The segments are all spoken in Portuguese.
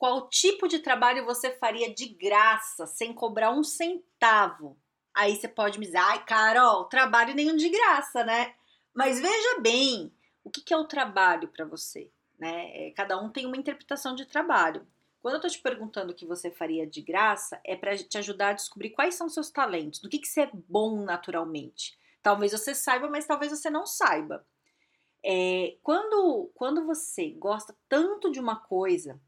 qual tipo de trabalho você faria de graça, sem cobrar um centavo? Aí você pode me dizer, ai, Carol, trabalho nenhum de graça, né? Mas veja bem, o que é o trabalho para você? Né? É, cada um tem uma interpretação de trabalho. Quando eu tô te perguntando o que você faria de graça, é para te ajudar a descobrir quais são seus talentos, do que, que você é bom naturalmente. Talvez você saiba, mas talvez você não saiba. É, quando, quando você gosta tanto de uma coisa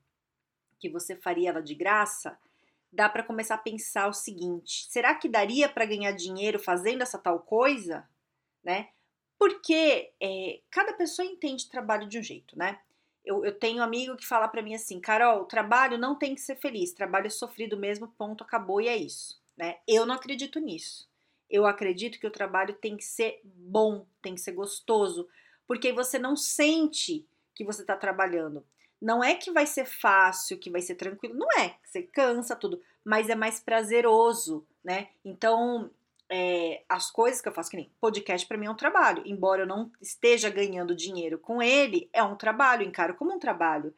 que você faria ela de graça, dá para começar a pensar o seguinte: será que daria para ganhar dinheiro fazendo essa tal coisa? Né? Porque é, cada pessoa entende trabalho de um jeito, né? Eu, eu tenho um amigo que fala para mim assim, Carol, trabalho não tem que ser feliz, trabalho é sofrido mesmo, ponto, acabou e é isso, né? Eu não acredito nisso. Eu acredito que o trabalho tem que ser bom, tem que ser gostoso, porque você não sente que você está trabalhando. Não é que vai ser fácil, que vai ser tranquilo, não é. Você cansa tudo, mas é mais prazeroso, né? Então, é, as coisas que eu faço, que nem podcast para mim é um trabalho. Embora eu não esteja ganhando dinheiro com ele, é um trabalho, encaro como um trabalho.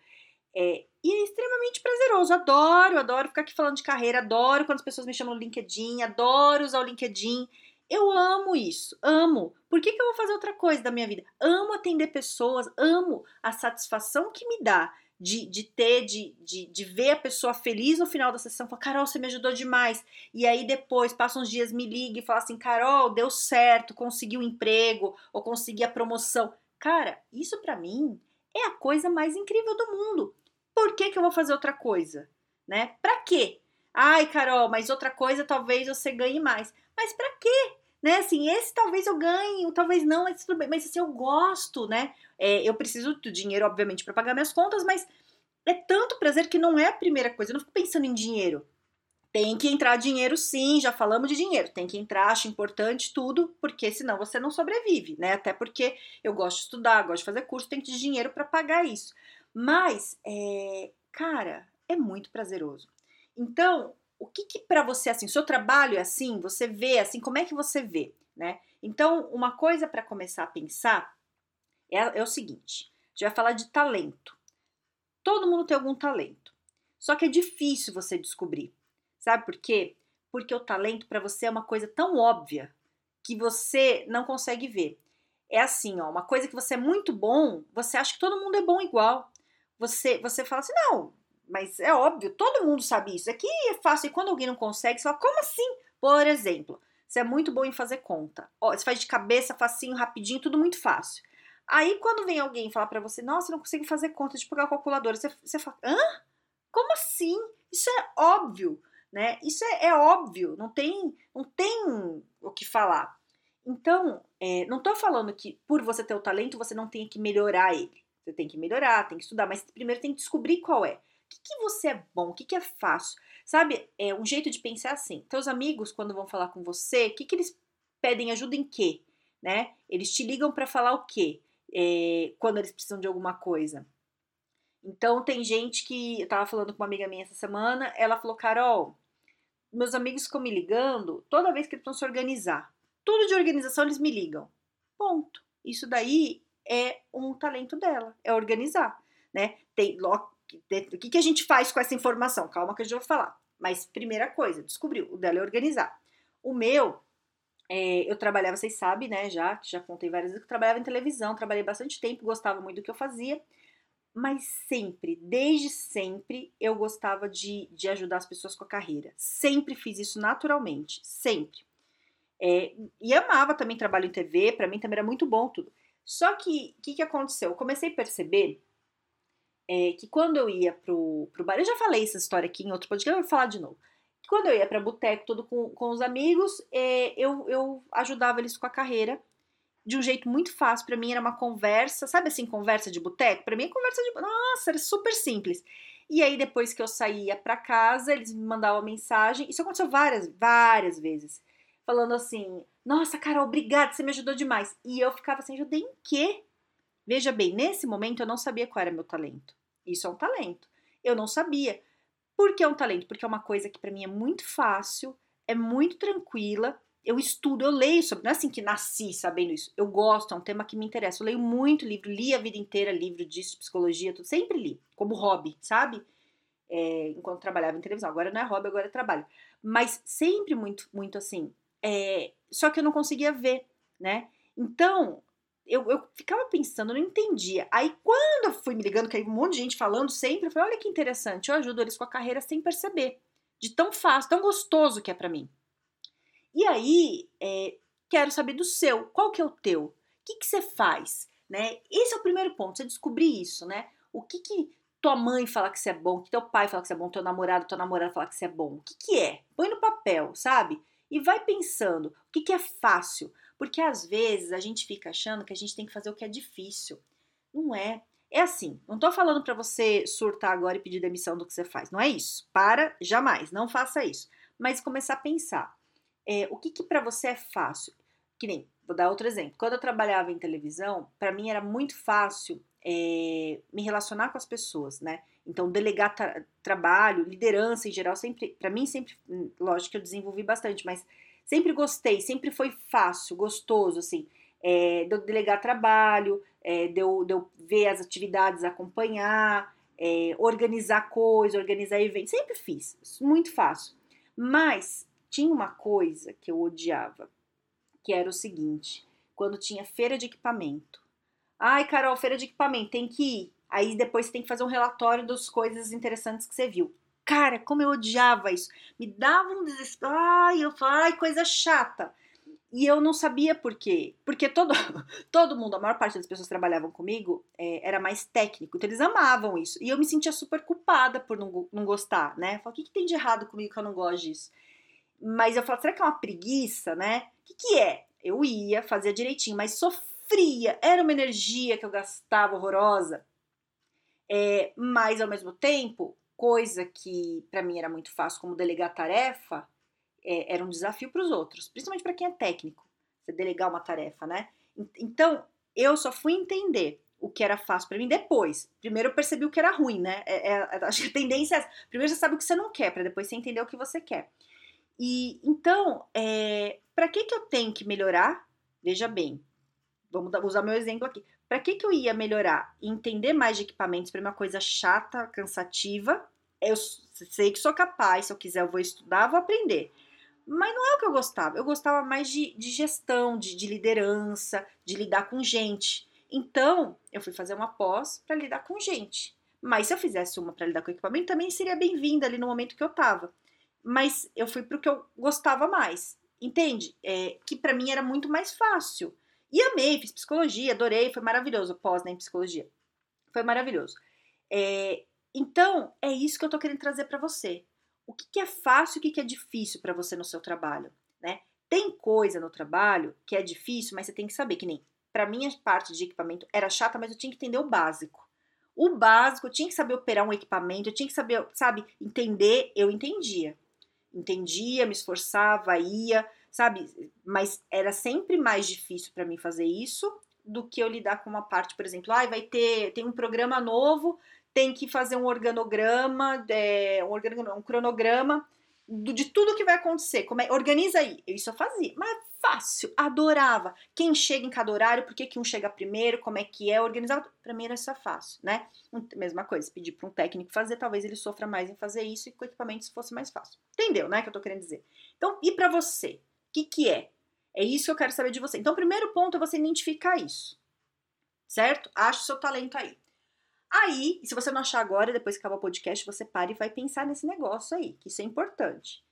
É, e é extremamente prazeroso. Adoro, adoro ficar aqui falando de carreira, adoro quando as pessoas me chamam no LinkedIn, adoro usar o LinkedIn. Eu amo isso, amo. Por que, que eu vou fazer outra coisa da minha vida? Amo atender pessoas, amo a satisfação que me dá de, de ter, de, de, de ver a pessoa feliz no final da sessão, falar, Carol, você me ajudou demais. E aí depois, passa uns dias, me liga e fala assim, Carol, deu certo, consegui o um emprego, ou consegui a promoção. Cara, isso para mim é a coisa mais incrível do mundo. Por que, que eu vou fazer outra coisa? Né? Pra quê? Ai, Carol, mas outra coisa talvez você ganhe mais. Mas para quê? Né, assim, esse talvez eu ganhe, talvez não, mas tudo bem. Mas assim, eu gosto, né? É, eu preciso do dinheiro, obviamente, para pagar minhas contas, mas é tanto prazer que não é a primeira coisa. Eu não fico pensando em dinheiro. Tem que entrar dinheiro, sim, já falamos de dinheiro. Tem que entrar, acho importante tudo, porque senão você não sobrevive, né? Até porque eu gosto de estudar, gosto de fazer curso, tem que ter dinheiro para pagar isso. Mas, é, cara, é muito prazeroso. Então, o que, que para você assim, seu trabalho é assim, você vê assim, como é que você vê, né? Então, uma coisa para começar a pensar é, é o seguinte: a gente vai falar de talento. Todo mundo tem algum talento, só que é difícil você descobrir. Sabe por quê? Porque o talento para você é uma coisa tão óbvia que você não consegue ver. É assim, ó, uma coisa que você é muito bom, você acha que todo mundo é bom igual. Você, você fala assim, não, mas é óbvio, todo mundo sabe isso. Aqui é fácil. E quando alguém não consegue, você fala, como assim? Por exemplo, você é muito bom em fazer conta. Ó, você faz de cabeça, facinho, rapidinho, tudo muito fácil. Aí, quando vem alguém falar para você, nossa, eu não consigo fazer conta de pegar a calculadora, você, você fala, hã? Como assim? Isso é óbvio, né? Isso é, é óbvio, não tem, não tem o que falar. Então, é, não tô falando que por você ter o talento, você não tem que melhorar ele. Você tem que melhorar, tem que estudar, mas primeiro tem que descobrir qual é que, que você é bom? O que, que é fácil? Sabe, é um jeito de pensar assim. Teus amigos, quando vão falar com você, o que, que eles pedem ajuda em quê? Né? Eles te ligam para falar o quê? É, quando eles precisam de alguma coisa. Então, tem gente que. Eu tava falando com uma amiga minha essa semana, ela falou: Carol, meus amigos ficam me ligando toda vez que eles precisam se organizar. Tudo de organização eles me ligam. Ponto. Isso daí é um talento dela, é organizar, né? Tem, o que, que a gente faz com essa informação? Calma que a gente vai falar. Mas primeira coisa, descobriu, o dela é organizar. O meu, é, eu trabalhava, vocês sabem, né, já, já contei várias vezes que eu trabalhava em televisão, trabalhei bastante tempo, gostava muito do que eu fazia, mas sempre, desde sempre, eu gostava de, de ajudar as pessoas com a carreira. Sempre fiz isso naturalmente, sempre. É, e amava também trabalho em TV, para mim também era muito bom tudo. Só que, o que, que aconteceu? Eu comecei a perceber é, que quando eu ia pro, pro bar, eu já falei essa história aqui em outro podcast, eu vou falar de novo. Quando eu ia pra boteco todo com, com os amigos, é, eu, eu ajudava eles com a carreira de um jeito muito fácil. Para mim era uma conversa, sabe assim, conversa de boteco? Para mim, conversa de. Nossa, era super simples. E aí, depois que eu saía para casa, eles me mandavam mensagem. Isso aconteceu várias, várias vezes. Falando assim: Nossa, Carol, obrigada, você me ajudou demais. E eu ficava assim: Ajudei em quê? Veja bem, nesse momento eu não sabia qual era meu talento. Isso é um talento. Eu não sabia. Por que é um talento? Porque é uma coisa que para mim é muito fácil, é muito tranquila. Eu estudo, eu leio sobre. Não é assim que nasci sabendo isso. Eu gosto, é um tema que me interessa. Eu leio muito livro, li a vida inteira livro disso, psicologia, tudo. Sempre li, como hobby, sabe? É, enquanto trabalhava em televisão. Agora não é hobby, agora é trabalho. Mas sempre muito, muito assim. É, só que eu não conseguia ver, né? Então, eu, eu ficava pensando, não entendia. Aí quando eu fui me ligando, que aí um monte de gente falando sempre, eu falei, olha que interessante, eu ajudo eles com a carreira sem perceber. De tão fácil, tão gostoso que é para mim. E aí, é, quero saber do seu. Qual que é o teu? O que, que você faz? Né? Esse é o primeiro ponto, você descobrir isso, né? O que, que tua mãe fala que você é bom, que teu pai fala que você é bom, teu namorado, tua namorada fala que você é bom. O que, que é? Põe no papel, sabe? E vai pensando, o que, que é fácil? Porque às vezes a gente fica achando que a gente tem que fazer o que é difícil. Não é. É assim, não tô falando para você surtar agora e pedir demissão do que você faz. Não é isso. Para, jamais. Não faça isso. Mas começar a pensar. É, o que, que para você é fácil? Que nem, vou dar outro exemplo. Quando eu trabalhava em televisão, para mim era muito fácil é, me relacionar com as pessoas, né? Então, delegar tra trabalho, liderança em geral, sempre, para mim, sempre, hum, lógico que eu desenvolvi bastante, mas sempre gostei, sempre foi fácil, gostoso, assim, é, de eu delegar trabalho, é, de, eu, de eu ver as atividades, acompanhar, é, organizar coisas, organizar eventos, sempre fiz, muito fácil. Mas tinha uma coisa que eu odiava, que era o seguinte, quando tinha feira de equipamento. Ai, Carol, feira de equipamento, tem que ir. Aí depois você tem que fazer um relatório das coisas interessantes que você viu. Cara, como eu odiava isso. Me dava um desespero. Ai, eu falava, ai, coisa chata. E eu não sabia por quê. Porque todo, todo mundo, a maior parte das pessoas que trabalhavam comigo é, era mais técnico. Então eles amavam isso. E eu me sentia super culpada por não, não gostar, né? Falava, o que, que tem de errado comigo que eu não gosto disso? Mas eu falava, será que é uma preguiça, né? O que, que é? Eu ia, fazia direitinho, mas sofria. Era uma energia que eu gastava horrorosa. É, mas ao mesmo tempo, coisa que para mim era muito fácil, como delegar tarefa, é, era um desafio para os outros, principalmente para quem é técnico, você delegar uma tarefa, né? Então, eu só fui entender o que era fácil para mim depois. Primeiro eu percebi o que era ruim, né? É, é, acho que a tendência é primeiro você sabe o que você não quer, para depois você entender o que você quer. E então, é, para que que eu tenho que melhorar? Veja bem, vamos usar meu exemplo aqui. Para que, que eu ia melhorar? Entender mais de equipamentos para uma coisa chata, cansativa. Eu sei que sou capaz, se eu quiser eu vou estudar, vou aprender. Mas não é o que eu gostava. Eu gostava mais de, de gestão, de, de liderança, de lidar com gente. Então, eu fui fazer uma pós para lidar com gente. Mas se eu fizesse uma para lidar com equipamento, também seria bem-vinda ali no momento que eu tava. Mas eu fui para o que eu gostava mais. Entende? É, que para mim era muito mais fácil. E amei, fiz psicologia, adorei, foi maravilhoso. Pós né, em psicologia. Foi maravilhoso. É, então, é isso que eu tô querendo trazer para você. O que, que, é fácil e o que, que é difícil para você no seu trabalho, né? Tem coisa no trabalho que é difícil, mas você tem que saber que nem para mim a parte de equipamento era chata, mas eu tinha que entender o básico. O básico, eu tinha que saber operar um equipamento, eu tinha que saber, sabe, entender, eu entendia. Entendia, me esforçava, ia, sabe? Mas era sempre mais difícil para mim fazer isso do que eu lidar com uma parte, por exemplo, ah, vai ter tem um programa novo, tem que fazer um organograma, é, um, organograma, um cronograma de tudo que vai acontecer. Como é, organiza aí. Isso eu fazia, mas fácil, adorava. Quem chega em cada horário, por que, que um chega primeiro, como é que é, organizado. Pra mim era isso fácil, né? Mesma coisa, pedir para um técnico fazer, talvez ele sofra mais em fazer isso e com equipamentos fosse mais fácil. Entendeu, né? Que eu tô querendo dizer. Então, e para você? Que, que é? É isso que eu quero saber de você. Então, o primeiro ponto é você identificar isso. Certo? Ache o seu talento aí. Aí, se você não achar agora, depois que acabar o podcast, você para e vai pensar nesse negócio aí, que isso é importante.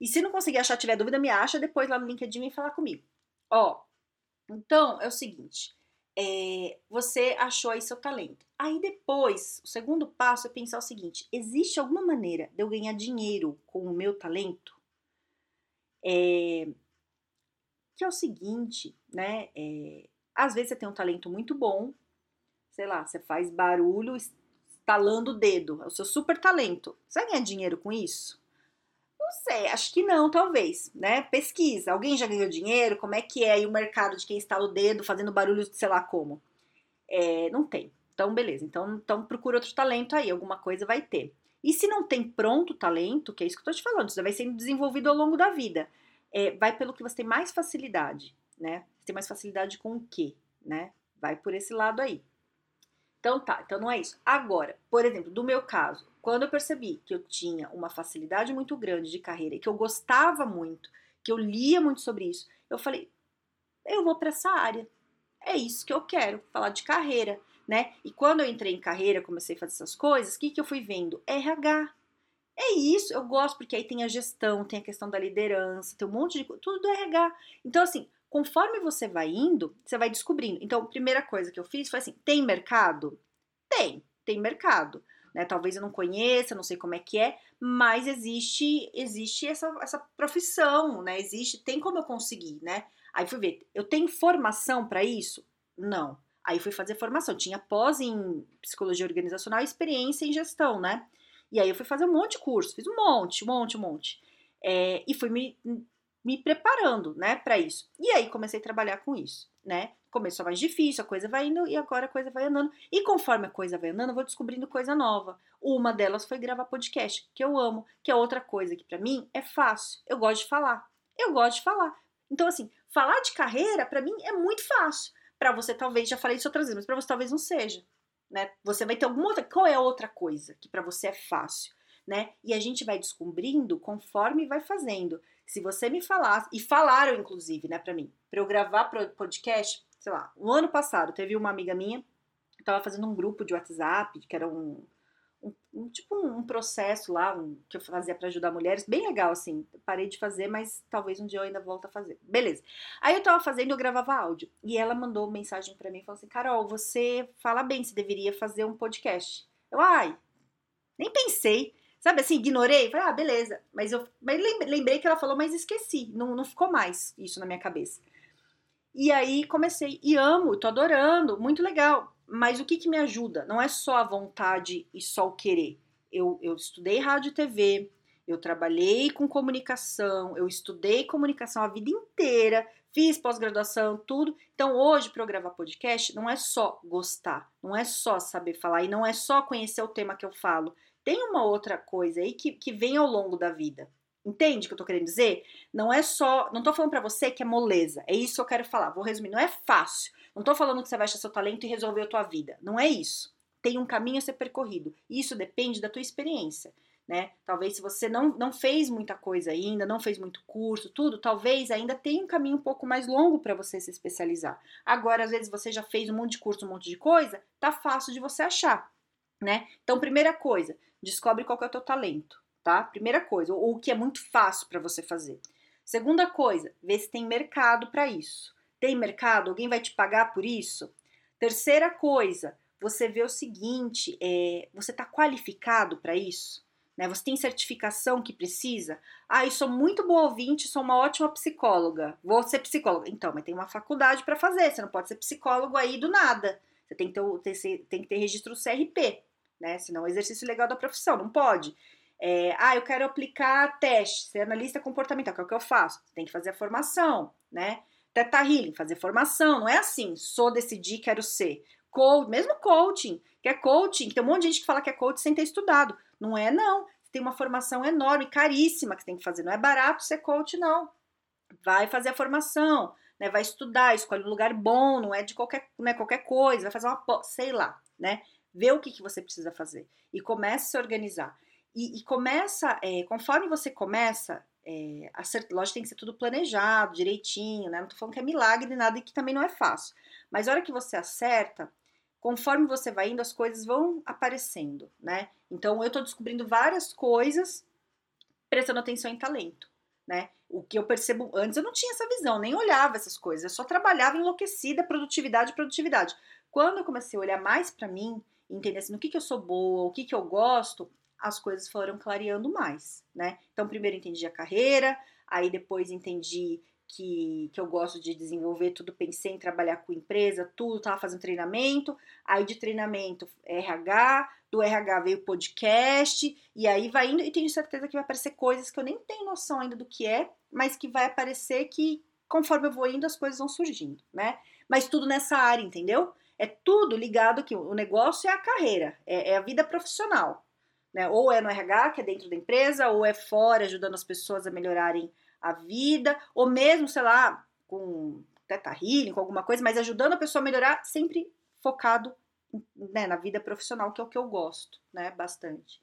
E se não conseguir achar, tiver dúvida, me acha depois lá no LinkedIn e falar comigo. Ó, então é o seguinte: é, você achou aí seu talento. Aí depois, o segundo passo é pensar o seguinte: existe alguma maneira de eu ganhar dinheiro com o meu talento? É, que é o seguinte, né? É, às vezes você tem um talento muito bom, sei lá, você faz barulho talando o dedo, é o seu super talento. Você vai ganhar dinheiro com isso? Não sei, acho que não, talvez, né? Pesquisa. Alguém já ganhou dinheiro? Como é que é aí o mercado de quem estala o dedo fazendo barulho sei lá como? É, não tem. Então, beleza. Então, então procura outro talento aí, alguma coisa vai ter. E se não tem pronto talento, que é isso que eu tô te falando, isso vai sendo desenvolvido ao longo da vida. É, vai pelo que você tem mais facilidade, né? Tem mais facilidade com o quê, né? Vai por esse lado aí. Então tá, então não é isso. Agora, por exemplo, do meu caso, quando eu percebi que eu tinha uma facilidade muito grande de carreira e que eu gostava muito, que eu lia muito sobre isso, eu falei, eu vou para essa área. É isso que eu quero, falar de carreira, né? E quando eu entrei em carreira, comecei a fazer essas coisas, o que, que eu fui vendo? RH. É isso, eu gosto, porque aí tem a gestão, tem a questão da liderança, tem um monte de coisa, tudo do RH. Então, assim, conforme você vai indo, você vai descobrindo. Então, a primeira coisa que eu fiz foi assim: tem mercado? Tem, tem mercado. Né? Talvez eu não conheça, não sei como é que é, mas existe existe essa, essa profissão, né? Existe, tem como eu conseguir, né? Aí fui ver, eu tenho formação para isso? Não. Aí fui fazer formação, tinha pós em psicologia organizacional e experiência em gestão, né? E aí eu fui fazer um monte de curso, fiz um monte, um monte, um monte. É, e fui me me preparando, né, para isso. E aí comecei a trabalhar com isso, né? Começou mais difícil, a coisa vai indo e agora a coisa vai andando. E conforme a coisa vai andando, eu vou descobrindo coisa nova. Uma delas foi gravar podcast, que eu amo, que é outra coisa que para mim é fácil. Eu gosto de falar. Eu gosto de falar. Então assim, falar de carreira para mim é muito fácil. Para você talvez já falei isso outras vezes, mas para você talvez não seja, né? Você vai ter alguma outra, qual é a outra coisa que para você é fácil, né? E a gente vai descobrindo conforme vai fazendo. Se você me falasse, e falaram inclusive, né, para mim, para eu gravar podcast, sei lá, o ano passado teve uma amiga minha, tava fazendo um grupo de WhatsApp, que era um, um, um tipo um, processo lá, um, que eu fazia para ajudar mulheres, bem legal assim. Parei de fazer, mas talvez um dia eu ainda volte a fazer. Beleza. Aí eu tava fazendo, eu gravava áudio, e ela mandou mensagem para mim, falou assim: "Carol, você fala bem, você deveria fazer um podcast". Eu, ai, nem pensei. Sabe assim, ignorei, falei, ah, beleza. Mas eu mas lembrei que ela falou, mas esqueci. Não, não ficou mais isso na minha cabeça. E aí comecei, e amo, tô adorando, muito legal. Mas o que, que me ajuda? Não é só a vontade e só o querer. Eu, eu estudei rádio e TV, eu trabalhei com comunicação, eu estudei comunicação a vida inteira, fiz pós-graduação, tudo. Então, hoje, para eu gravar podcast, não é só gostar, não é só saber falar e não é só conhecer o tema que eu falo tem uma outra coisa aí que, que vem ao longo da vida. Entende o que eu tô querendo dizer? Não é só. Não tô falando para você que é moleza. É isso que eu quero falar. Vou resumir. Não é fácil. Não tô falando que você vai achar seu talento e resolver a tua vida. Não é isso. Tem um caminho a ser percorrido. Isso depende da tua experiência. Né? Talvez se você não, não fez muita coisa ainda, não fez muito curso, tudo, talvez ainda tenha um caminho um pouco mais longo para você se especializar. Agora, às vezes você já fez um monte de curso, um monte de coisa, tá fácil de você achar, né? Então, primeira coisa, descobre qual é o teu talento, tá? Primeira coisa, ou o que é muito fácil para você fazer. Segunda coisa, vê se tem mercado para isso. Tem mercado? Alguém vai te pagar por isso? Terceira coisa, você vê o seguinte: é, você está qualificado para isso? Né? Você tem certificação que precisa? Ah, eu sou muito boa ouvinte, sou uma ótima psicóloga. Vou ser psicóloga. Então, mas tem uma faculdade para fazer. Você não pode ser psicólogo aí do nada. Você tem que ter, tem que ter registro CRP né? Senão é exercício legal da profissão, não pode. É, ah, eu quero aplicar teste, ser analista comportamental, que é o que eu faço. Tem que fazer a formação, né? Teta Healing, fazer formação, não é assim, sou decidir, quero ser. Coach, mesmo coaching, que é coaching, tem um monte de gente que fala que é coach sem ter estudado. Não é, não. Tem uma formação enorme, caríssima que você tem que fazer. Não é barato ser coach, não. Vai fazer a formação, né? Vai estudar, escolhe um lugar bom, não é de qualquer, não é qualquer coisa, vai fazer uma, sei lá, né? vê o que, que você precisa fazer e comece a se organizar. E, e começa, é, conforme você começa, é, a ser, lógico tem que ser tudo planejado, direitinho, né? Não tô falando que é milagre nada e que também não é fácil. Mas a hora que você acerta, conforme você vai indo, as coisas vão aparecendo, né? Então eu tô descobrindo várias coisas prestando atenção em talento, né? O que eu percebo antes, eu não tinha essa visão, nem olhava essas coisas, eu só trabalhava enlouquecida, produtividade, produtividade. Quando eu comecei a olhar mais para mim, entender assim, no que, que eu sou boa, o que, que eu gosto, as coisas foram clareando mais, né? Então, primeiro entendi a carreira, aí depois entendi que, que eu gosto de desenvolver, tudo pensei em trabalhar com empresa, tudo, tava fazendo treinamento, aí de treinamento RH, do RH veio podcast, e aí vai indo, e tenho certeza que vai aparecer coisas que eu nem tenho noção ainda do que é, mas que vai aparecer que conforme eu vou indo as coisas vão surgindo, né? Mas tudo nessa área, entendeu? É tudo ligado que o negócio é a carreira, é, é a vida profissional, né? Ou é no RH, que é dentro da empresa, ou é fora, ajudando as pessoas a melhorarem a vida, ou mesmo, sei lá, com teta healing, com alguma coisa, mas ajudando a pessoa a melhorar, sempre focado né, na vida profissional, que é o que eu gosto, né, bastante.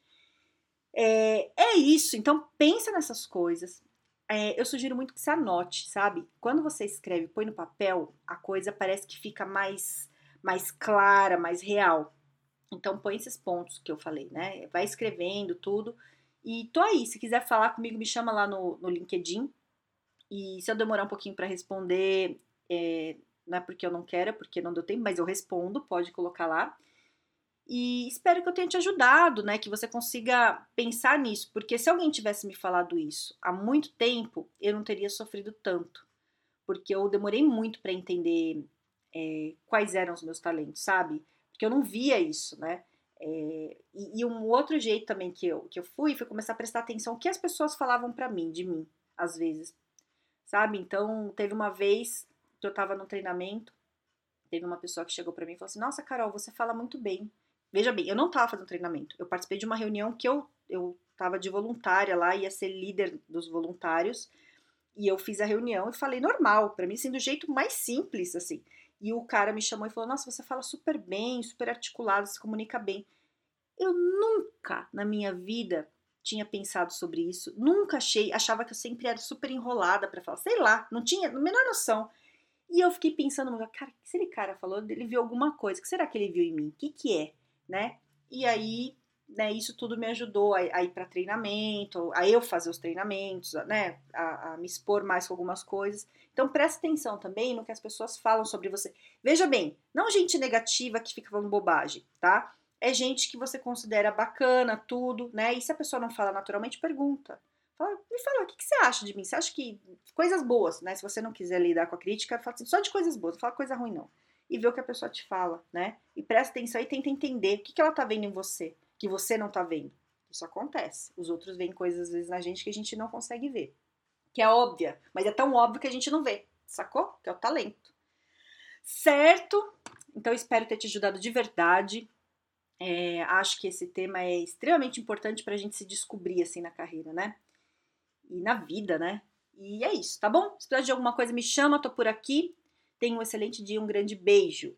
É, é isso, então pensa nessas coisas. É, eu sugiro muito que você anote, sabe? Quando você escreve, põe no papel, a coisa parece que fica mais, mais clara, mais real. Então põe esses pontos que eu falei, né? Vai escrevendo tudo e tô aí, se quiser falar comigo, me chama lá no, no LinkedIn. E se eu demorar um pouquinho para responder, é, não é porque eu não quero, é porque não deu tempo, mas eu respondo, pode colocar lá. E espero que eu tenha te ajudado, né? Que você consiga pensar nisso, porque se alguém tivesse me falado isso há muito tempo, eu não teria sofrido tanto, porque eu demorei muito para entender é, quais eram os meus talentos, sabe? Porque eu não via isso, né? É, e, e, um outro jeito também que eu, que eu fui foi começar a prestar atenção o que as pessoas falavam para mim, de mim, às vezes, sabe? Então, teve uma vez que eu tava no treinamento, teve uma pessoa que chegou para mim e falou assim: Nossa, Carol, você fala muito bem. Veja bem, eu não tava fazendo treinamento, eu participei de uma reunião que eu, eu tava de voluntária lá, ia ser líder dos voluntários, e eu fiz a reunião e falei normal, para mim, assim, do jeito mais simples, assim. E o cara me chamou e falou: Nossa, você fala super bem, super articulado, se comunica bem. Eu nunca na minha vida tinha pensado sobre isso, nunca achei, achava que eu sempre era super enrolada para falar, sei lá, não tinha a menor noção. E eu fiquei pensando, cara, o que esse cara falou? Ele viu alguma coisa, o que será que ele viu em mim? O que que é, né? E aí né, isso tudo me ajudou a, a ir para treinamento, a eu fazer os treinamentos, né, a, a, me expor mais com algumas coisas. Então preste atenção também no que as pessoas falam sobre você. Veja bem, não gente negativa que fica falando bobagem, tá? É gente que você considera bacana, tudo, né? E se a pessoa não fala naturalmente, pergunta. Fala, me fala, o que, que você acha de mim? Você acha que coisas boas, né? Se você não quiser lidar com a crítica, fala assim, só de coisas boas, não fala coisa ruim não. E vê o que a pessoa te fala, né? E presta atenção e tenta entender o que, que ela tá vendo em você que você não tá vendo. Isso acontece. Os outros veem coisas às vezes na gente que a gente não consegue ver. Que é óbvia, mas é tão óbvio que a gente não vê. Sacou? Que é o talento. Certo? Então espero ter te ajudado de verdade. É, acho que esse tema é extremamente importante pra gente se descobrir assim na carreira, né? E na vida, né? E é isso, tá bom? Se precisar de alguma coisa, me chama, tô por aqui. Tenha um excelente dia, um grande beijo.